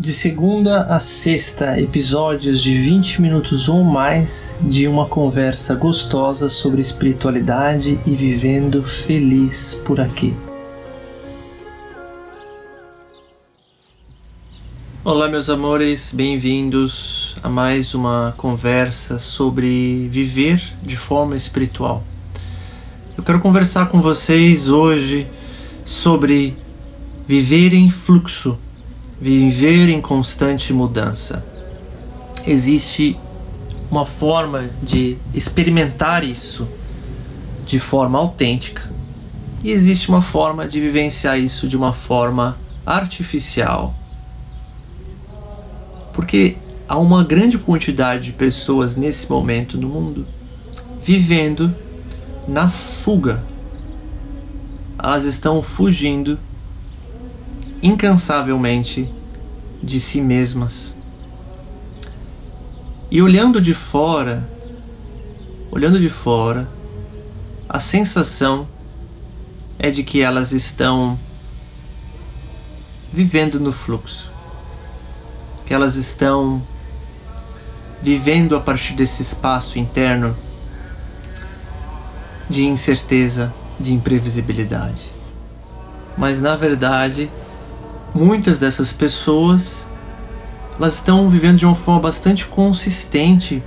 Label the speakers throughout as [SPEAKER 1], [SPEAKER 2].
[SPEAKER 1] De segunda a sexta, episódios de 20 minutos ou mais de uma conversa gostosa sobre espiritualidade e vivendo feliz por aqui. Olá, meus amores, bem-vindos a mais uma conversa sobre viver de forma espiritual. Eu quero conversar com vocês hoje sobre viver em fluxo viver em constante mudança. Existe uma forma de experimentar isso de forma autêntica e existe uma forma de vivenciar isso de uma forma artificial. Porque há uma grande quantidade de pessoas nesse momento no mundo vivendo na fuga. Elas estão fugindo incansavelmente de si mesmas. E olhando de fora, olhando de fora, a sensação é de que elas estão vivendo no fluxo, que elas estão vivendo a partir desse espaço interno de incerteza, de imprevisibilidade. Mas na verdade, muitas dessas pessoas elas estão vivendo de uma forma bastante consistente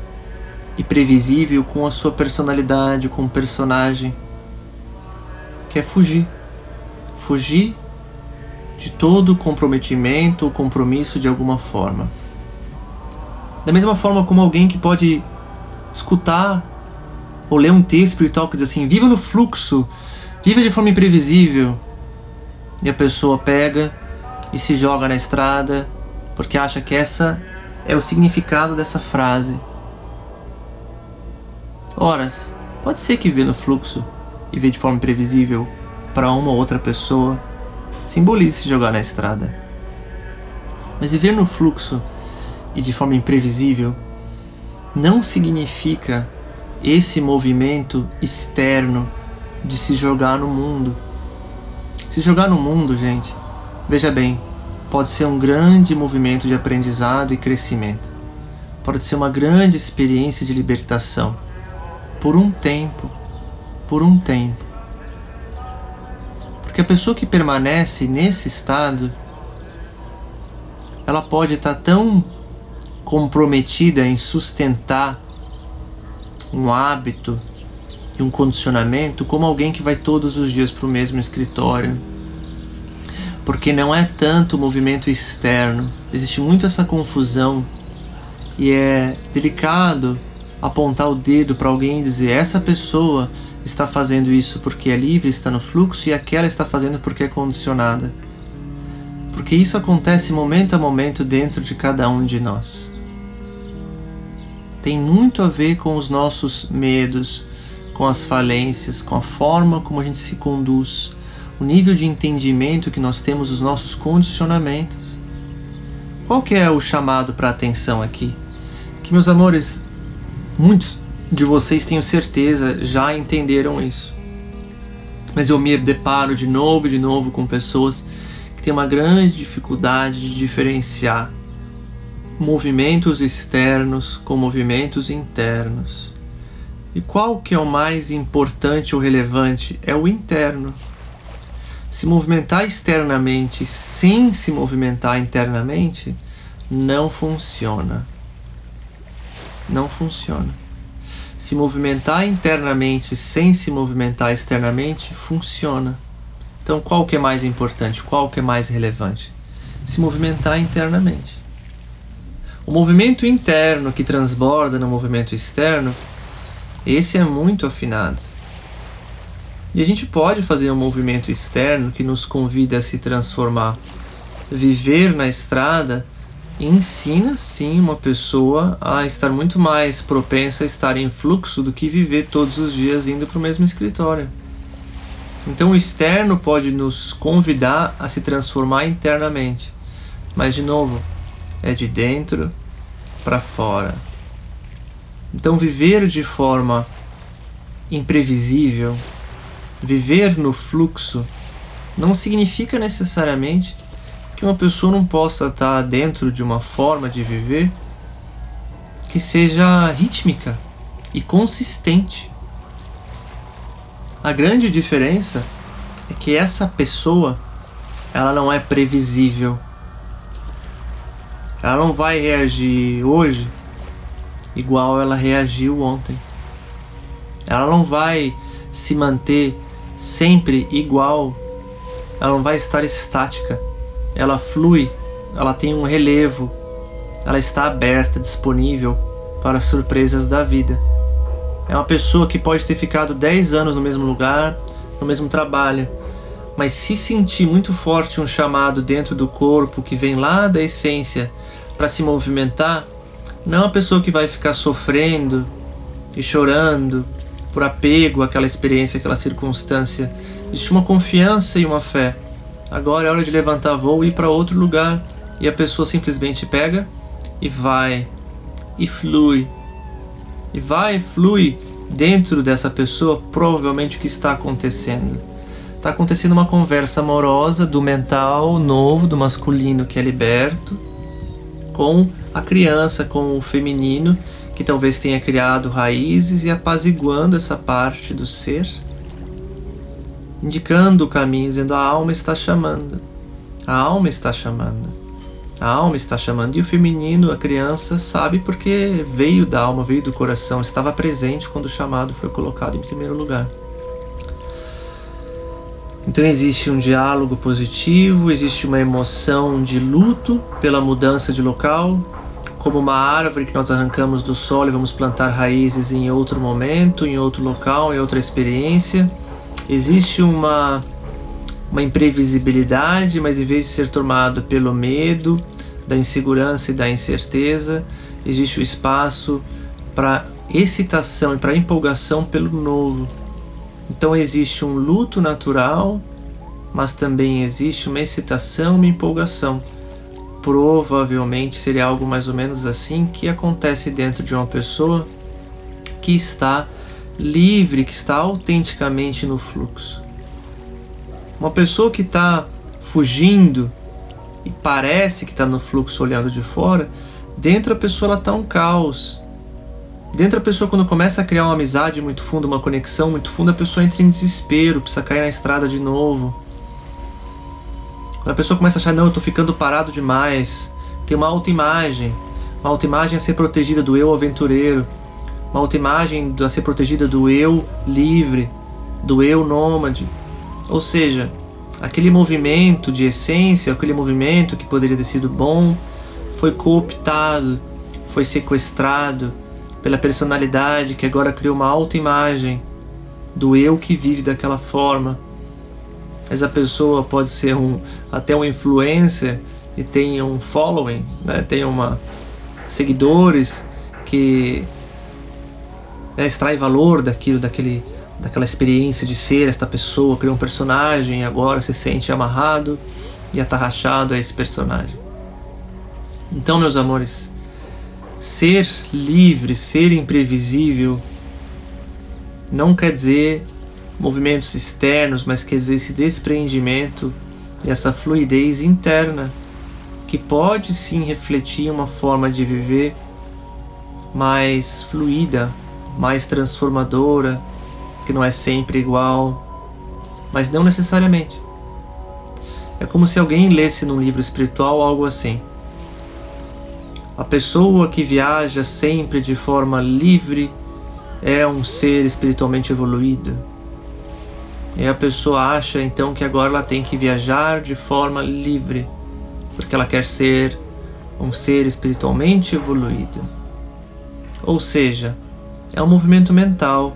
[SPEAKER 1] e previsível com a sua personalidade, com o personagem, que é fugir. Fugir de todo comprometimento ou compromisso de alguma forma. Da mesma forma como alguém que pode escutar ou ler um texto espiritual que diz assim: viva no fluxo, viva de forma imprevisível. E a pessoa pega e se joga na estrada porque acha que essa é o significado dessa frase. Horas, pode ser que vê no fluxo e vê de forma imprevisível para uma ou outra pessoa simbolize se jogar na estrada. Mas viver no fluxo e de forma imprevisível não significa esse movimento externo de se jogar no mundo. Se jogar no mundo, gente, Veja bem, pode ser um grande movimento de aprendizado e crescimento. Pode ser uma grande experiência de libertação. Por um tempo. Por um tempo. Porque a pessoa que permanece nesse estado, ela pode estar tão comprometida em sustentar um hábito e um condicionamento como alguém que vai todos os dias para o mesmo escritório, porque não é tanto o movimento externo. Existe muito essa confusão e é delicado apontar o dedo para alguém e dizer essa pessoa está fazendo isso porque é livre, está no fluxo e aquela está fazendo porque é condicionada. Porque isso acontece momento a momento dentro de cada um de nós. Tem muito a ver com os nossos medos, com as falências, com a forma como a gente se conduz o nível de entendimento que nós temos dos nossos condicionamentos. Qual que é o chamado para atenção aqui? Que meus amores, muitos de vocês tenho certeza já entenderam isso. Mas eu me deparo de novo e de novo com pessoas que têm uma grande dificuldade de diferenciar movimentos externos com movimentos internos. E qual que é o mais importante ou relevante? É o interno se movimentar externamente sem se movimentar internamente não funciona. Não funciona. Se movimentar internamente sem se movimentar externamente funciona. Então qual que é mais importante? Qual que é mais relevante? Se movimentar internamente. O movimento interno que transborda no movimento externo, esse é muito afinado e a gente pode fazer um movimento externo que nos convida a se transformar. Viver na estrada ensina sim uma pessoa a estar muito mais propensa a estar em fluxo do que viver todos os dias indo para o mesmo escritório. Então o externo pode nos convidar a se transformar internamente. Mas de novo, é de dentro para fora. Então viver de forma imprevisível, Viver no fluxo não significa necessariamente que uma pessoa não possa estar dentro de uma forma de viver que seja rítmica e consistente. A grande diferença é que essa pessoa ela não é previsível. Ela não vai reagir hoje igual ela reagiu ontem. Ela não vai se manter sempre igual. Ela não vai estar estática. Ela flui, ela tem um relevo. Ela está aberta, disponível para as surpresas da vida. É uma pessoa que pode ter ficado 10 anos no mesmo lugar, no mesmo trabalho, mas se sentir muito forte um chamado dentro do corpo que vem lá da essência para se movimentar, não é uma pessoa que vai ficar sofrendo e chorando por apego àquela experiência, àquela circunstância. Existe uma confiança e uma fé. Agora é hora de levantar voo e ir para outro lugar. E a pessoa simplesmente pega e vai e flui e vai e flui dentro dessa pessoa provavelmente o que está acontecendo. Está acontecendo uma conversa amorosa do mental novo, do masculino que é liberto, com a criança, com o feminino que talvez tenha criado raízes e apaziguando essa parte do ser, indicando o caminho, dizendo a alma está chamando, a alma está chamando. A alma está chamando. E o feminino, a criança, sabe porque veio da alma, veio do coração, estava presente quando o chamado foi colocado em primeiro lugar. Então existe um diálogo positivo, existe uma emoção de luto pela mudança de local, como uma árvore que nós arrancamos do solo e vamos plantar raízes em outro momento, em outro local, em outra experiência. Existe uma uma imprevisibilidade, mas em vez de ser tomado pelo medo, da insegurança e da incerteza, existe o espaço para excitação e para empolgação pelo novo. Então existe um luto natural, mas também existe uma excitação, uma empolgação. Provavelmente seria algo mais ou menos assim que acontece dentro de uma pessoa que está livre, que está autenticamente no fluxo. Uma pessoa que está fugindo e parece que está no fluxo olhando de fora, dentro a pessoa está um caos. Dentro a pessoa, quando começa a criar uma amizade muito funda, uma conexão muito funda, a pessoa entra em desespero, precisa cair na estrada de novo. Quando a pessoa começa a achar, não, eu estou ficando parado demais, tem uma autoimagem. Uma autoimagem a ser protegida do eu aventureiro. Uma autoimagem a ser protegida do eu livre, do eu nômade. Ou seja, aquele movimento de essência, aquele movimento que poderia ter sido bom, foi cooptado, foi sequestrado pela personalidade que agora criou uma autoimagem do eu que vive daquela forma. Essa pessoa pode ser um, até um influencer e tem um following, né? tem uma seguidores que né, extrai valor daquilo, daquele daquela experiência de ser esta pessoa, criou um personagem e agora se sente amarrado e atarrachado a esse personagem. Então, meus amores, ser livre, ser imprevisível, não quer dizer movimentos externos, mas quer dizer esse despreendimento e essa fluidez interna que pode sim refletir uma forma de viver mais fluida, mais transformadora, que não é sempre igual, mas não necessariamente. É como se alguém lesse num livro espiritual algo assim. A pessoa que viaja sempre de forma livre é um ser espiritualmente evoluído. E a pessoa acha então que agora ela tem que viajar de forma livre, porque ela quer ser um ser espiritualmente evoluído. Ou seja, é um movimento mental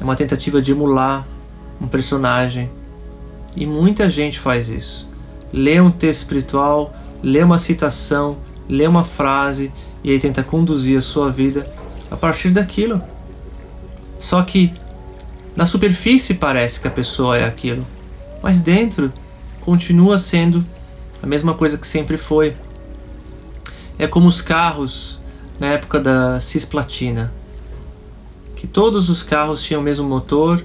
[SPEAKER 1] é uma tentativa de emular um personagem. E muita gente faz isso. Lê um texto espiritual, lê uma citação, lê uma frase e aí tenta conduzir a sua vida a partir daquilo. Só que na superfície parece que a pessoa é aquilo, mas dentro continua sendo a mesma coisa que sempre foi. É como os carros na época da cisplatina que todos os carros tinham o mesmo motor,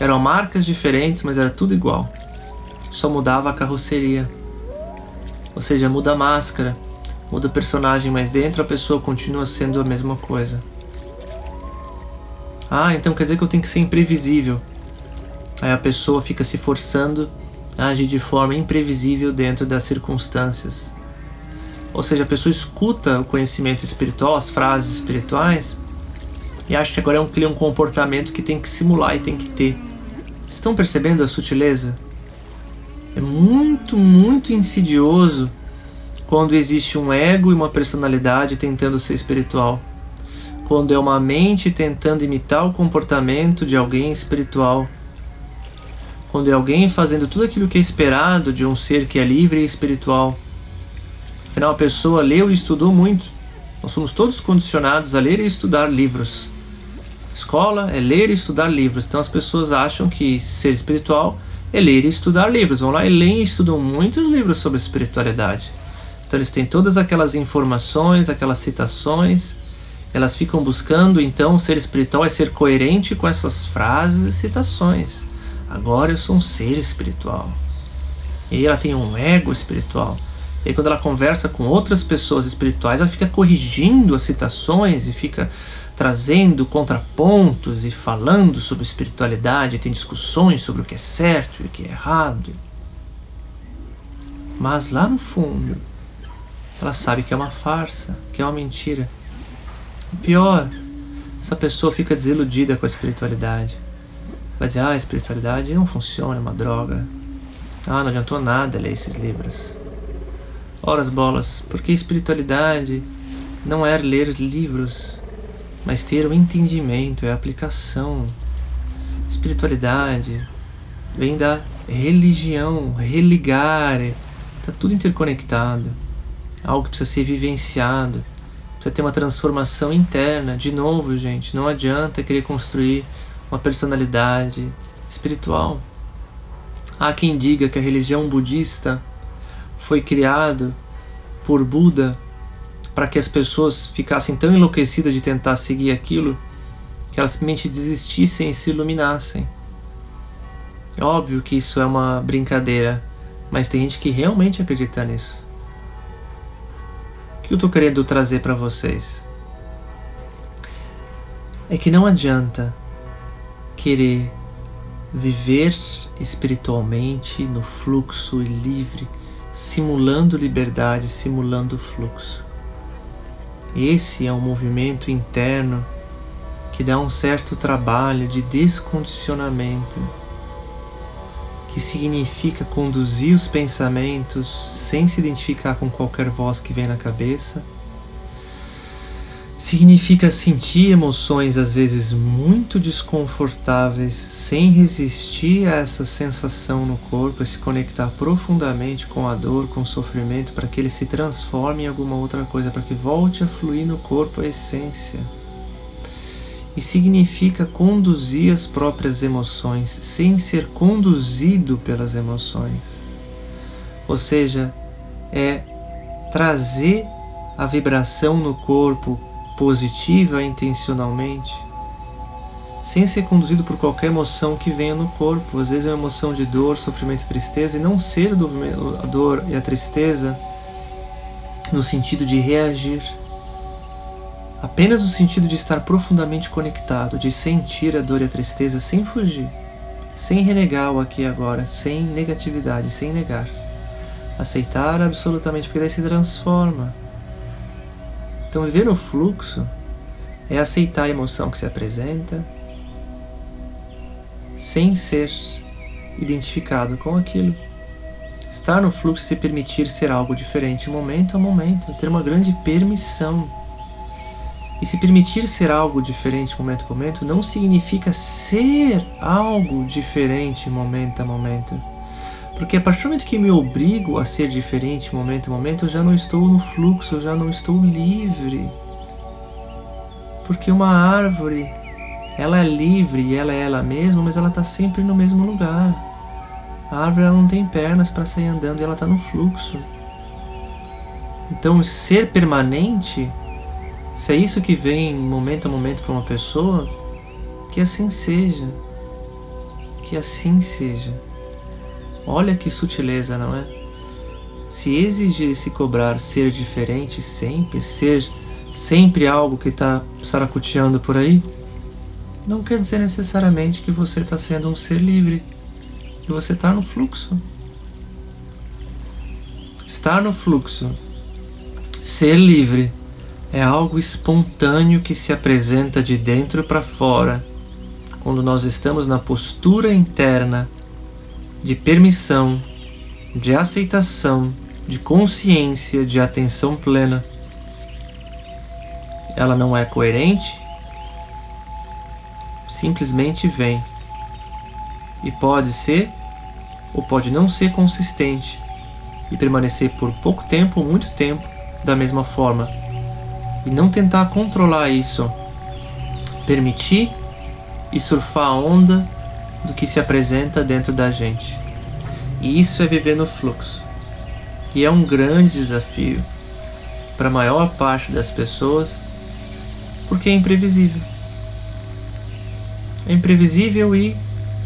[SPEAKER 1] eram marcas diferentes, mas era tudo igual. Só mudava a carroceria. Ou seja, muda a máscara, muda o personagem, mas dentro a pessoa continua sendo a mesma coisa. Ah, então quer dizer que eu tenho que ser imprevisível. Aí a pessoa fica se forçando a agir de forma imprevisível dentro das circunstâncias. Ou seja, a pessoa escuta o conhecimento espiritual, as frases espirituais, e acha que agora é um, um comportamento que tem que simular e tem que ter. Vocês estão percebendo a sutileza? É muito, muito insidioso quando existe um ego e uma personalidade tentando ser espiritual. Quando é uma mente tentando imitar o comportamento de alguém espiritual. Quando é alguém fazendo tudo aquilo que é esperado de um ser que é livre e espiritual. Afinal, a pessoa leu e estudou muito. Nós somos todos condicionados a ler e estudar livros. Escola é ler e estudar livros. Então as pessoas acham que ser espiritual é ler e estudar livros. Vão lá e leem e estudam muitos livros sobre espiritualidade. Então eles têm todas aquelas informações, aquelas citações. Elas ficam buscando então ser espiritual é ser coerente com essas frases e citações. Agora eu sou um ser espiritual. E aí ela tem um ego espiritual. E aí quando ela conversa com outras pessoas espirituais, ela fica corrigindo as citações e fica trazendo contrapontos e falando sobre espiritualidade, tem discussões sobre o que é certo e o que é errado. Mas lá no fundo, ela sabe que é uma farsa, que é uma mentira. Pior, essa pessoa fica desiludida com a espiritualidade. Vai dizer, ah, a espiritualidade não funciona, é uma droga. Ah, não adiantou nada ler esses livros. Ora as bolas, porque espiritualidade não é ler livros, mas ter o entendimento, é a aplicação. Espiritualidade vem da religião, religar, está tudo interconectado. Algo que precisa ser vivenciado, precisa ter uma transformação interna. De novo, gente, não adianta querer construir uma personalidade espiritual. Há quem diga que a religião budista foi criado por Buda para que as pessoas ficassem tão enlouquecidas de tentar seguir aquilo que elas simplesmente desistissem e se iluminassem. É óbvio que isso é uma brincadeira, mas tem gente que realmente acredita nisso. O que eu estou querendo trazer para vocês é que não adianta querer viver espiritualmente no fluxo e livre, simulando liberdade, simulando fluxo. Esse é um movimento interno que dá um certo trabalho de descondicionamento, que significa conduzir os pensamentos sem se identificar com qualquer voz que vem na cabeça Significa sentir emoções às vezes muito desconfortáveis sem resistir a essa sensação no corpo se conectar profundamente com a dor, com o sofrimento, para que ele se transforme em alguma outra coisa, para que volte a fluir no corpo a essência. E significa conduzir as próprias emoções sem ser conduzido pelas emoções. Ou seja, é trazer a vibração no corpo positiva intencionalmente, sem ser conduzido por qualquer emoção que venha no corpo. Às vezes é uma emoção de dor, sofrimento e tristeza, e não ser a dor e a tristeza no sentido de reagir. Apenas no sentido de estar profundamente conectado, de sentir a dor e a tristeza sem fugir, sem renegar o aqui e agora, sem negatividade, sem negar. Aceitar absolutamente, porque daí se transforma então, viver no fluxo é aceitar a emoção que se apresenta sem ser identificado com aquilo. Estar no fluxo é se permitir ser algo diferente momento a momento, ter uma grande permissão. E se permitir ser algo diferente momento a momento não significa ser algo diferente momento a momento. Porque a partir do momento que me obrigo a ser diferente momento a momento, eu já não estou no fluxo, eu já não estou livre. Porque uma árvore, ela é livre e ela é ela mesma, mas ela está sempre no mesmo lugar. A árvore ela não tem pernas para sair andando e ela está no fluxo. Então, ser permanente, se é isso que vem momento a momento para uma pessoa, que assim seja. Que assim seja. Olha que sutileza, não é? se exigir e se cobrar ser diferente sempre, ser sempre algo que está saracuteando por aí, não quer dizer necessariamente que você está sendo um ser livre, que você está no fluxo. Estar no fluxo, ser livre, é algo espontâneo que se apresenta de dentro para fora, quando nós estamos na postura interna de permissão, de aceitação, de consciência, de atenção plena. Ela não é coerente, simplesmente vem. E pode ser ou pode não ser consistente e permanecer por pouco tempo ou muito tempo da mesma forma. E não tentar controlar isso. Permitir e surfar a onda do que se apresenta dentro da gente. E isso é viver no fluxo. E é um grande desafio para a maior parte das pessoas, porque é imprevisível. É imprevisível e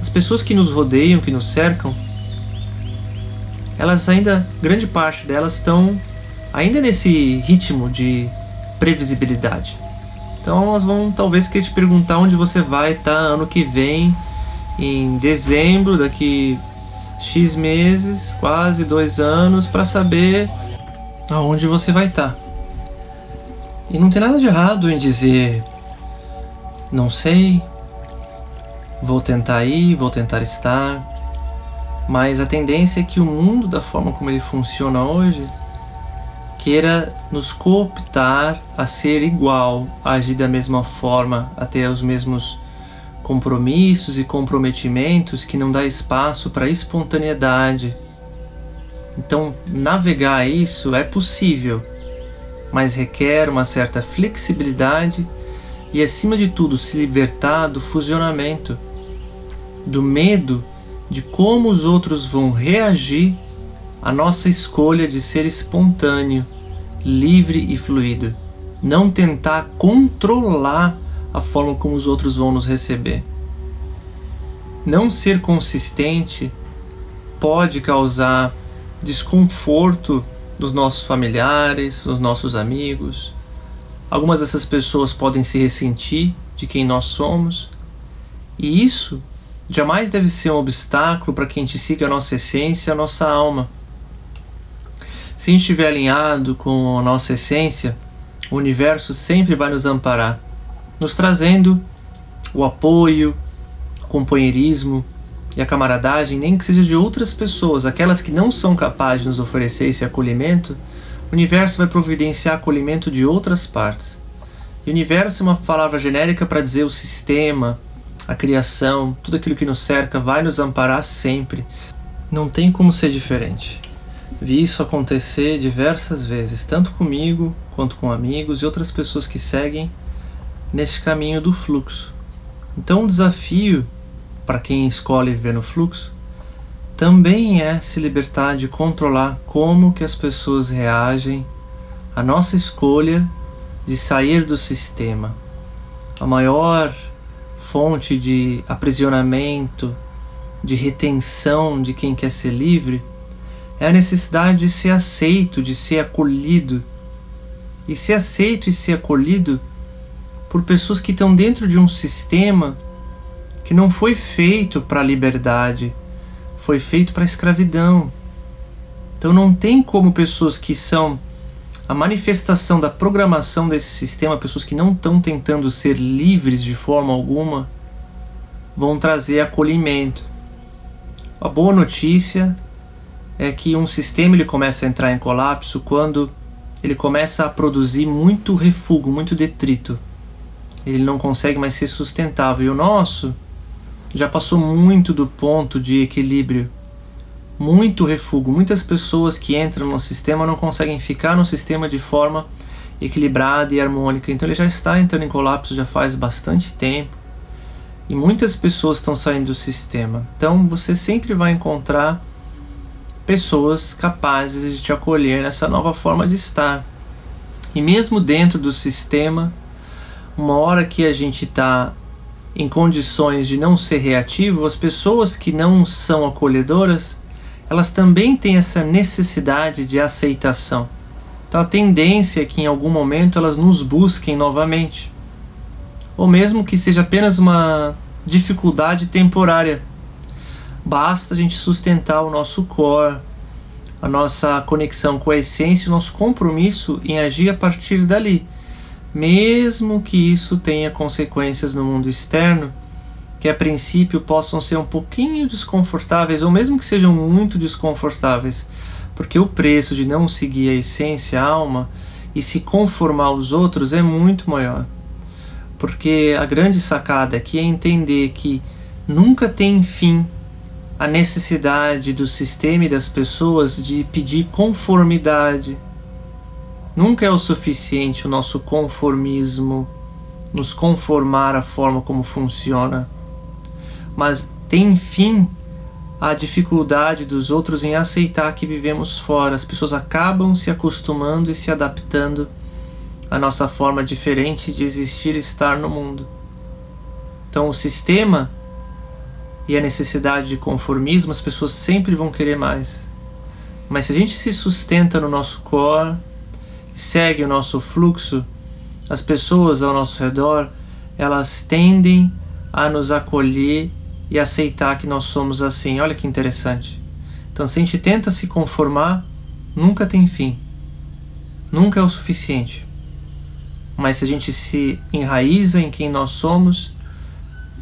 [SPEAKER 1] as pessoas que nos rodeiam, que nos cercam, elas ainda, grande parte delas estão ainda nesse ritmo de previsibilidade. Então elas vão talvez querer te perguntar onde você vai estar tá, ano que vem, em dezembro, daqui X meses, quase dois anos, para saber aonde você vai estar. Tá. E não tem nada de errado em dizer não sei, vou tentar ir, vou tentar estar, mas a tendência é que o mundo, da forma como ele funciona hoje, queira nos cooptar a ser igual, a agir da mesma forma, a ter os mesmos compromissos e comprometimentos que não dá espaço para espontaneidade. Então, navegar isso é possível, mas requer uma certa flexibilidade e, acima de tudo, se libertar do fusionamento, do medo de como os outros vão reagir à nossa escolha de ser espontâneo livre e fluido. Não tentar controlar a forma como os outros vão nos receber. Não ser consistente pode causar desconforto dos nossos familiares, dos nossos amigos. Algumas dessas pessoas podem se ressentir de quem nós somos, e isso jamais deve ser um obstáculo para que a gente siga a nossa essência, a nossa alma. Se estiver alinhado com a nossa essência, o universo sempre vai nos amparar, nos trazendo o apoio, o companheirismo e a camaradagem, nem que seja de outras pessoas, aquelas que não são capazes de nos oferecer esse acolhimento, o universo vai providenciar acolhimento de outras partes. E o universo é uma palavra genérica para dizer o sistema, a criação, tudo aquilo que nos cerca vai nos amparar sempre. Não tem como ser diferente. Vi isso acontecer diversas vezes, tanto comigo quanto com amigos e outras pessoas que seguem nesse caminho do fluxo. Então, o desafio para quem escolhe viver no fluxo também é se libertar de controlar como que as pessoas reagem à nossa escolha de sair do sistema. A maior fonte de aprisionamento, de retenção de quem quer ser livre é a necessidade de ser aceito, de ser acolhido. E ser aceito e ser acolhido por pessoas que estão dentro de um sistema que não foi feito para a liberdade, foi feito para a escravidão. Então não tem como pessoas que são a manifestação da programação desse sistema, pessoas que não estão tentando ser livres de forma alguma, vão trazer acolhimento. A boa notícia é que um sistema ele começa a entrar em colapso quando ele começa a produzir muito refúgio, muito detrito. Ele não consegue mais ser sustentável. E o nosso já passou muito do ponto de equilíbrio. Muito refúgio. Muitas pessoas que entram no sistema não conseguem ficar no sistema de forma equilibrada e harmônica. Então ele já está entrando em colapso já faz bastante tempo. E muitas pessoas estão saindo do sistema. Então você sempre vai encontrar pessoas capazes de te acolher nessa nova forma de estar. E mesmo dentro do sistema, uma hora que a gente está em condições de não ser reativo, as pessoas que não são acolhedoras, elas também têm essa necessidade de aceitação. Então a tendência é que em algum momento elas nos busquem novamente. Ou mesmo que seja apenas uma dificuldade temporária. Basta a gente sustentar o nosso core, a nossa conexão com a essência, o nosso compromisso em agir a partir dali, mesmo que isso tenha consequências no mundo externo que a princípio possam ser um pouquinho desconfortáveis ou mesmo que sejam muito desconfortáveis, porque o preço de não seguir a essência, a alma e se conformar aos outros é muito maior. Porque a grande sacada aqui é entender que nunca tem fim a necessidade do sistema e das pessoas de pedir conformidade. Nunca é o suficiente o nosso conformismo, nos conformar à forma como funciona. Mas tem fim a dificuldade dos outros em aceitar que vivemos fora. As pessoas acabam se acostumando e se adaptando à nossa forma diferente de existir e estar no mundo. Então, o sistema e a necessidade de conformismo, as pessoas sempre vão querer mais. Mas se a gente se sustenta no nosso core, segue o nosso fluxo, as pessoas ao nosso redor, elas tendem a nos acolher e aceitar que nós somos assim. Olha que interessante. Então, se a gente tenta se conformar, nunca tem fim. Nunca é o suficiente. Mas se a gente se enraiza em quem nós somos,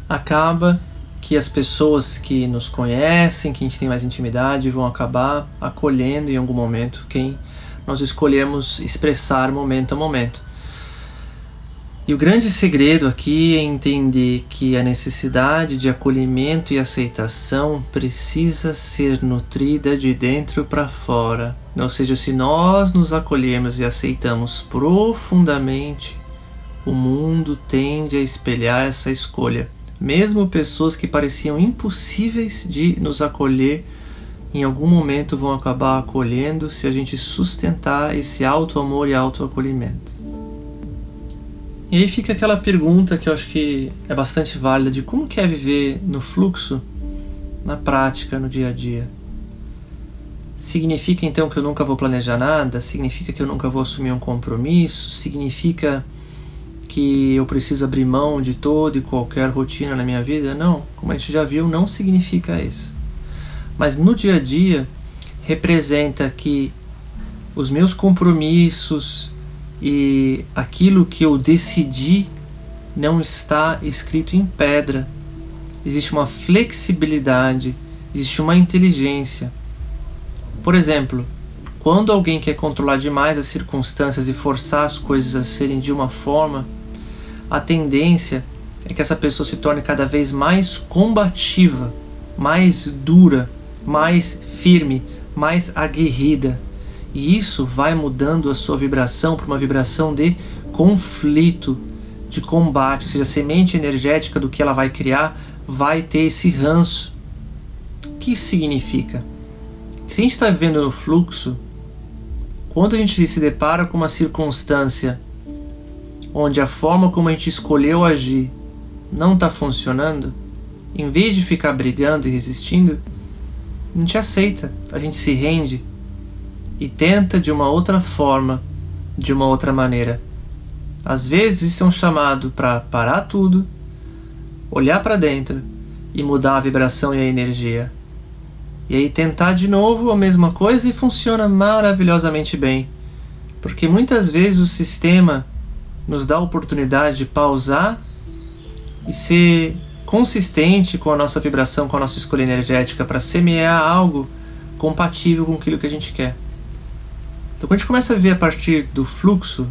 [SPEAKER 1] acaba que as pessoas que nos conhecem, que a gente tem mais intimidade, vão acabar acolhendo em algum momento quem nós escolhemos expressar momento a momento. E o grande segredo aqui é entender que a necessidade de acolhimento e aceitação precisa ser nutrida de dentro para fora. Ou seja, se nós nos acolhemos e aceitamos profundamente, o mundo tende a espelhar essa escolha. Mesmo pessoas que pareciam impossíveis de nos acolher, em algum momento vão acabar acolhendo se a gente sustentar esse auto-amor e auto-acolhimento. E aí fica aquela pergunta que eu acho que é bastante válida de como que é viver no fluxo, na prática, no dia a dia. Significa então que eu nunca vou planejar nada? Significa que eu nunca vou assumir um compromisso? Significa que eu preciso abrir mão de toda e qualquer rotina na minha vida? Não, como a gente já viu, não significa isso. Mas no dia a dia representa que os meus compromissos, e aquilo que eu decidi não está escrito em pedra. Existe uma flexibilidade, existe uma inteligência. Por exemplo, quando alguém quer controlar demais as circunstâncias e forçar as coisas a serem de uma forma, a tendência é que essa pessoa se torne cada vez mais combativa, mais dura, mais firme, mais aguerrida. E isso vai mudando a sua vibração para uma vibração de conflito, de combate, ou seja, a semente energética do que ela vai criar vai ter esse ranço. O que isso significa? Se a gente está vivendo no fluxo, quando a gente se depara com uma circunstância onde a forma como a gente escolheu agir não está funcionando, em vez de ficar brigando e resistindo, a gente aceita, a gente se rende e tenta de uma outra forma, de uma outra maneira. Às vezes isso é um chamado para parar tudo, olhar para dentro e mudar a vibração e a energia. E aí tentar de novo a mesma coisa e funciona maravilhosamente bem. Porque muitas vezes o sistema nos dá a oportunidade de pausar e ser consistente com a nossa vibração, com a nossa escolha energética para semear algo compatível com aquilo que a gente quer. Então, quando a gente começa a ver a partir do fluxo,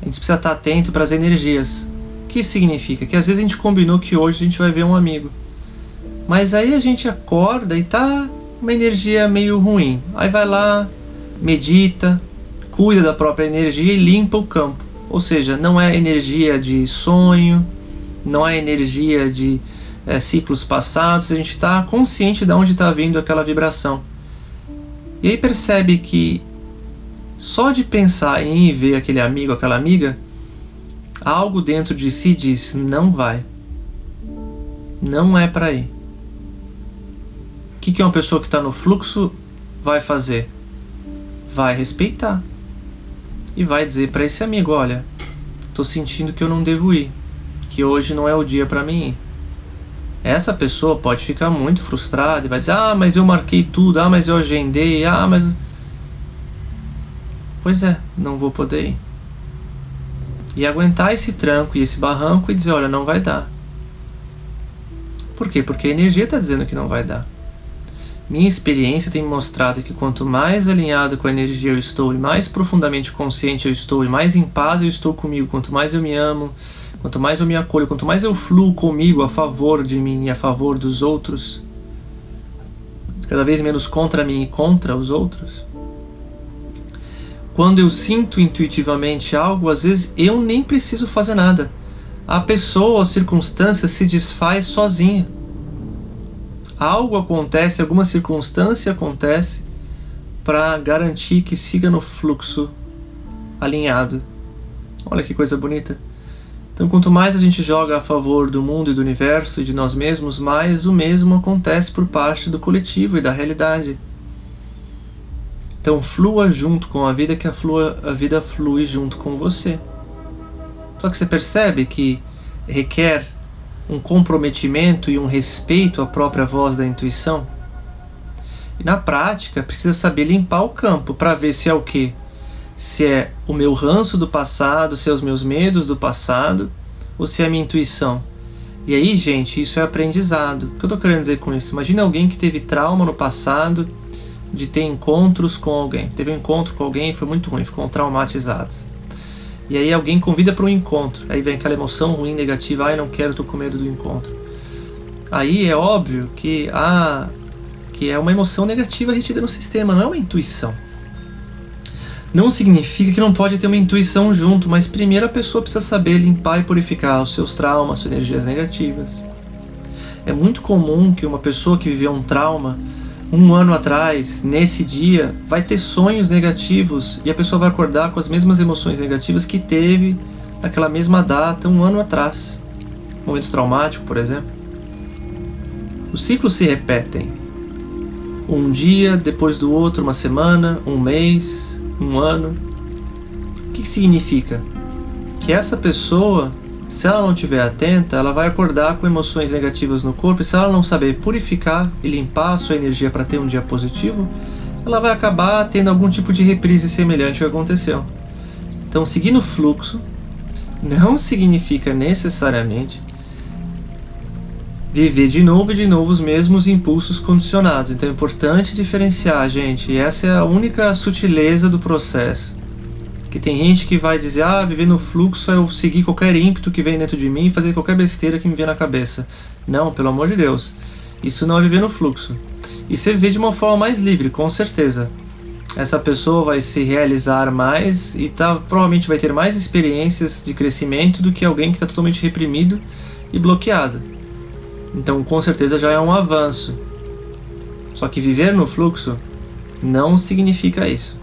[SPEAKER 1] a gente precisa estar atento para as energias. O que isso significa? Que às vezes a gente combinou que hoje a gente vai ver um amigo. Mas aí a gente acorda e tá uma energia meio ruim. Aí vai lá, medita, cuida da própria energia e limpa o campo. Ou seja, não é energia de sonho, não é energia de é, ciclos passados, a gente está consciente de onde está vindo aquela vibração. E aí percebe que só de pensar em ver aquele amigo, aquela amiga, algo dentro de si diz: não vai. Não é para ir. O que, que uma pessoa que está no fluxo vai fazer? Vai respeitar e vai dizer para esse amigo: olha, tô sentindo que eu não devo ir, que hoje não é o dia para mim ir. Essa pessoa pode ficar muito frustrada e vai dizer: ah, mas eu marquei tudo, ah, mas eu agendei, ah, mas. Pois é, não vou poder ir. E aguentar esse tranco e esse barranco e dizer: olha, não vai dar. Por quê? Porque a energia está dizendo que não vai dar. Minha experiência tem mostrado que quanto mais alinhado com a energia eu estou, e mais profundamente consciente eu estou, e mais em paz eu estou comigo, quanto mais eu me amo, quanto mais eu me acolho, quanto mais eu fluo comigo a favor de mim e a favor dos outros, cada vez menos contra mim e contra os outros. Quando eu sinto intuitivamente algo, às vezes eu nem preciso fazer nada. A pessoa ou a circunstância se desfaz sozinha algo acontece, alguma circunstância acontece para garantir que siga no fluxo alinhado. Olha que coisa bonita. Então, quanto mais a gente joga a favor do mundo e do universo e de nós mesmos, mais o mesmo acontece por parte do coletivo e da realidade. Então, flua junto com a vida, que a, flua, a vida flui junto com você. Só que você percebe que requer um comprometimento e um respeito à própria voz da intuição? E na prática, precisa saber limpar o campo para ver se é o que? Se é o meu ranço do passado, se é os meus medos do passado, ou se é a minha intuição. E aí, gente, isso é aprendizado. O que eu estou querendo dizer com isso? Imagina alguém que teve trauma no passado de ter encontros com alguém. Teve um encontro com alguém e foi muito ruim, ficou traumatizado. E aí alguém convida para um encontro. Aí vem aquela emoção ruim, negativa, ai, não quero, tô com medo do encontro. Aí é óbvio que a que é uma emoção negativa retida no sistema, não é uma intuição. Não significa que não pode ter uma intuição junto, mas primeiro a pessoa precisa saber limpar e purificar os seus traumas, suas energias negativas. É muito comum que uma pessoa que viveu um trauma um ano atrás, nesse dia, vai ter sonhos negativos e a pessoa vai acordar com as mesmas emoções negativas que teve naquela mesma data um ano atrás. Momento traumático, por exemplo. Os ciclos se repetem. Um dia depois do outro, uma semana, um mês, um ano. O que significa? Que essa pessoa se ela não estiver atenta, ela vai acordar com emoções negativas no corpo, e se ela não saber purificar e limpar a sua energia para ter um dia positivo, ela vai acabar tendo algum tipo de reprise semelhante ao que aconteceu. Então, seguir no fluxo não significa necessariamente viver de novo e de novo os mesmos impulsos condicionados. Então é importante diferenciar, gente, e essa é a única sutileza do processo. Que tem gente que vai dizer, ah, viver no fluxo é eu seguir qualquer ímpeto que vem dentro de mim e fazer qualquer besteira que me vem na cabeça. Não, pelo amor de Deus. Isso não é viver no fluxo. E você viver de uma forma mais livre, com certeza. Essa pessoa vai se realizar mais e tá, provavelmente vai ter mais experiências de crescimento do que alguém que está totalmente reprimido e bloqueado. Então, com certeza já é um avanço. Só que viver no fluxo não significa isso.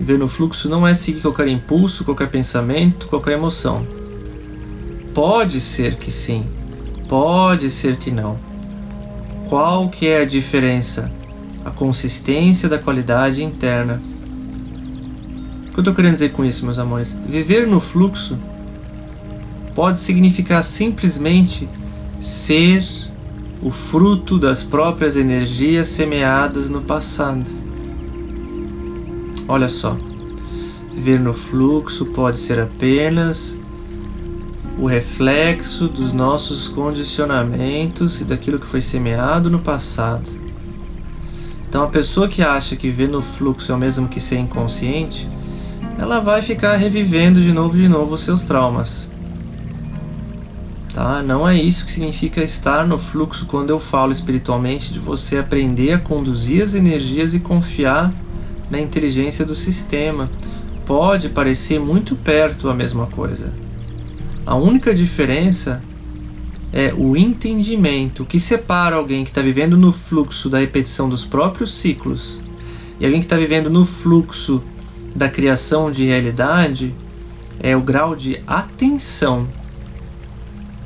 [SPEAKER 1] Viver no fluxo não é seguir qualquer impulso, qualquer pensamento, qualquer emoção. Pode ser que sim, pode ser que não. Qual que é a diferença? A consistência da qualidade interna. O que eu estou querendo dizer com isso, meus amores? Viver no fluxo pode significar simplesmente ser o fruto das próprias energias semeadas no passado. Olha só, viver no fluxo pode ser apenas o reflexo dos nossos condicionamentos e daquilo que foi semeado no passado. Então, a pessoa que acha que viver no fluxo é o mesmo que ser inconsciente, ela vai ficar revivendo de novo de novo os seus traumas. Tá? Não é isso que significa estar no fluxo quando eu falo espiritualmente de você aprender a conduzir as energias e confiar na inteligência do sistema. Pode parecer muito perto a mesma coisa. A única diferença é o entendimento que separa alguém que está vivendo no fluxo da repetição dos próprios ciclos e alguém que está vivendo no fluxo da criação de realidade é o grau de atenção.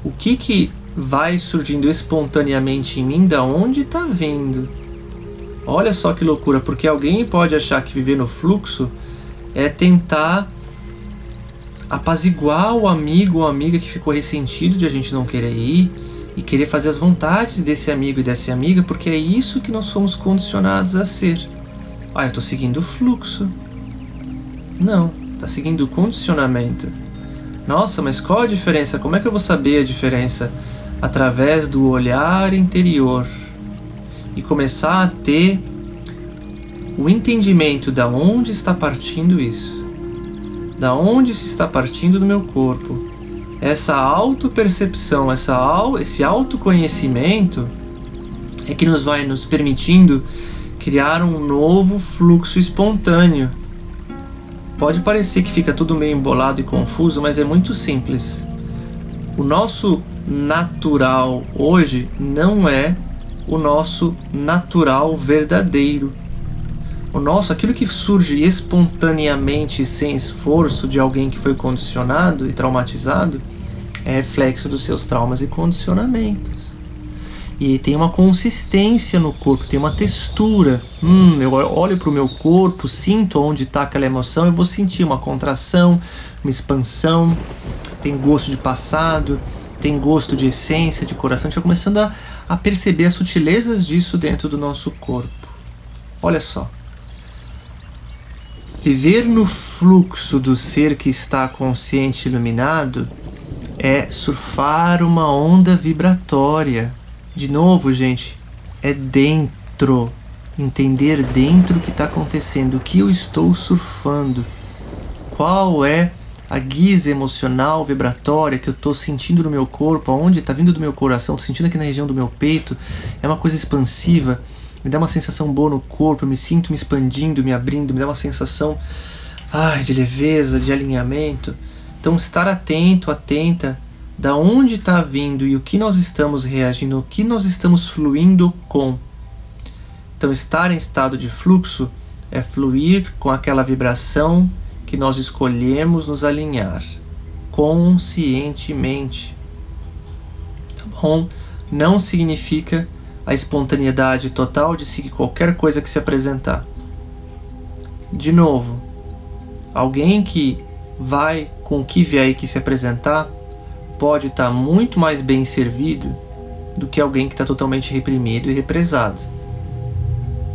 [SPEAKER 1] O que que vai surgindo espontaneamente em mim, da onde está vindo? Olha só que loucura, porque alguém pode achar que viver no fluxo é tentar apaziguar o amigo ou amiga que ficou ressentido de a gente não querer ir e querer fazer as vontades desse amigo e dessa amiga, porque é isso que nós somos condicionados a ser. Ah, eu estou seguindo o fluxo. Não, está seguindo o condicionamento. Nossa, mas qual a diferença? Como é que eu vou saber a diferença? Através do olhar interior e começar a ter o entendimento da onde está partindo isso. Da onde se está partindo do meu corpo essa autopercepção, essa, esse autoconhecimento é que nos vai nos permitindo criar um novo fluxo espontâneo. Pode parecer que fica tudo meio embolado e confuso, mas é muito simples. O nosso natural hoje não é o nosso natural verdadeiro. O nosso, aquilo que surge espontaneamente sem esforço de alguém que foi condicionado e traumatizado, é reflexo dos seus traumas e condicionamentos. E tem uma consistência no corpo, tem uma textura. Hum, eu olho para o meu corpo, sinto onde está aquela emoção, eu vou sentir uma contração, uma expansão, tem gosto de passado, tem gosto de essência, de coração. A gente vai começando a, a perceber as sutilezas disso dentro do nosso corpo. Olha só. Viver no fluxo do ser que está consciente e iluminado é surfar uma onda vibratória. De novo, gente, é dentro. Entender dentro o que está acontecendo, o que eu estou surfando, qual é a guisa emocional, vibratória que eu estou sentindo no meu corpo, aonde está vindo do meu coração, sentindo aqui na região do meu peito, é uma coisa expansiva, me dá uma sensação boa no corpo, eu me sinto me expandindo, me abrindo, me dá uma sensação ai, de leveza, de alinhamento. Então, estar atento, atenta, da onde está vindo e o que nós estamos reagindo, o que nós estamos fluindo com. Então, estar em estado de fluxo é fluir com aquela vibração que nós escolhemos nos alinhar conscientemente. Tá bom? Não significa a espontaneidade total de seguir qualquer coisa que se apresentar. De novo, alguém que vai com o que vier que se apresentar, pode estar muito mais bem servido do que alguém que está totalmente reprimido e represado.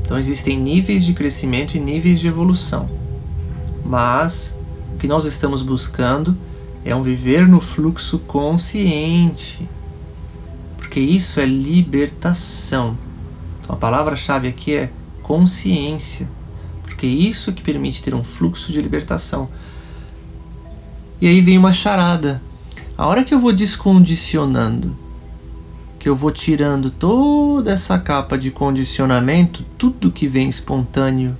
[SPEAKER 1] Então existem níveis de crescimento e níveis de evolução. Mas o que nós estamos buscando é um viver no fluxo consciente. Porque isso é libertação. Então a palavra-chave aqui é consciência. Porque é isso que permite ter um fluxo de libertação. E aí vem uma charada. A hora que eu vou descondicionando, que eu vou tirando toda essa capa de condicionamento, tudo que vem espontâneo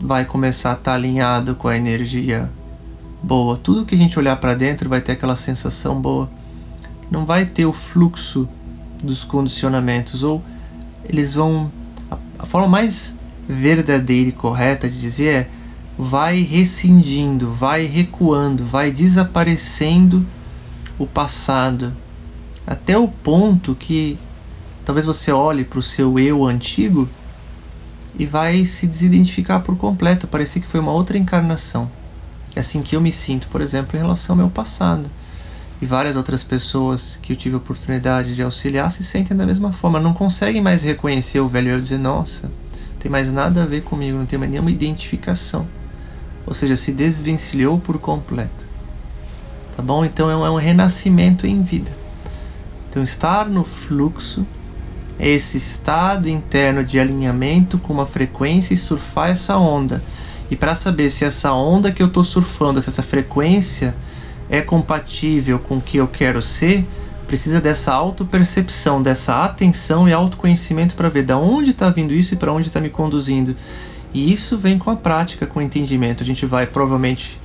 [SPEAKER 1] vai começar a estar tá alinhado com a energia boa. Tudo que a gente olhar para dentro vai ter aquela sensação boa. Não vai ter o fluxo dos condicionamentos ou eles vão a, a forma mais verdadeira e correta de dizer é vai rescindindo, vai recuando, vai desaparecendo o passado, até o ponto que talvez você olhe para o seu eu antigo e vai se desidentificar por completo, parecer que foi uma outra encarnação. É assim que eu me sinto, por exemplo, em relação ao meu passado. E várias outras pessoas que eu tive a oportunidade de auxiliar se sentem da mesma forma, não conseguem mais reconhecer o velho eu e dizer, nossa, tem mais nada a ver comigo, não tem mais nenhuma identificação ou seja, se desvencilhou por completo. Tá bom? Então é um renascimento em vida. Então, estar no fluxo é esse estado interno de alinhamento com uma frequência e surfar essa onda. E para saber se essa onda que eu estou surfando, se essa frequência é compatível com o que eu quero ser, precisa dessa autopercepção, dessa atenção e autoconhecimento para ver de onde está vindo isso e para onde está me conduzindo. E isso vem com a prática, com o entendimento. A gente vai provavelmente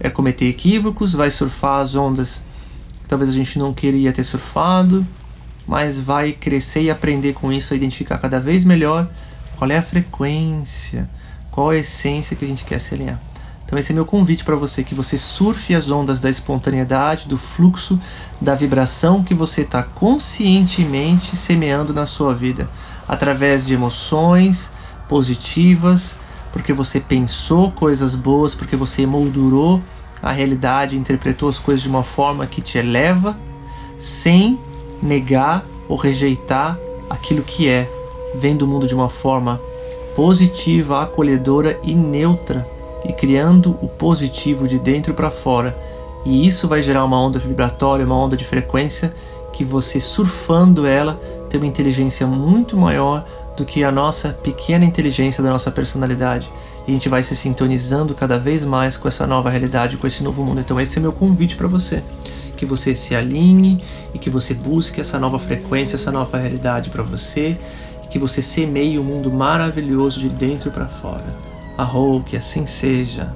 [SPEAKER 1] é, cometer equívocos, vai surfar as ondas que talvez a gente não queria ter surfado, mas vai crescer e aprender com isso a identificar cada vez melhor qual é a frequência, qual a essência que a gente quer se alinhar. Então esse é meu convite para você que você surfe as ondas da espontaneidade, do fluxo, da vibração que você está conscientemente semeando na sua vida, através de emoções positivas, porque você pensou coisas boas, porque você emoldurou a realidade, interpretou as coisas de uma forma que te eleva, sem negar ou rejeitar aquilo que é, vendo o mundo de uma forma positiva, acolhedora e neutra e criando o positivo de dentro para fora. E isso vai gerar uma onda vibratória, uma onda de frequência que você surfando ela tem uma inteligência muito maior do que a nossa pequena inteligência da nossa personalidade. E a gente vai se sintonizando cada vez mais com essa nova realidade, com esse novo mundo. Então esse é meu convite para você, que você se alinhe e que você busque essa nova frequência, essa nova realidade para você, e que você semeie um mundo maravilhoso de dentro para fora. Arrou, que assim seja.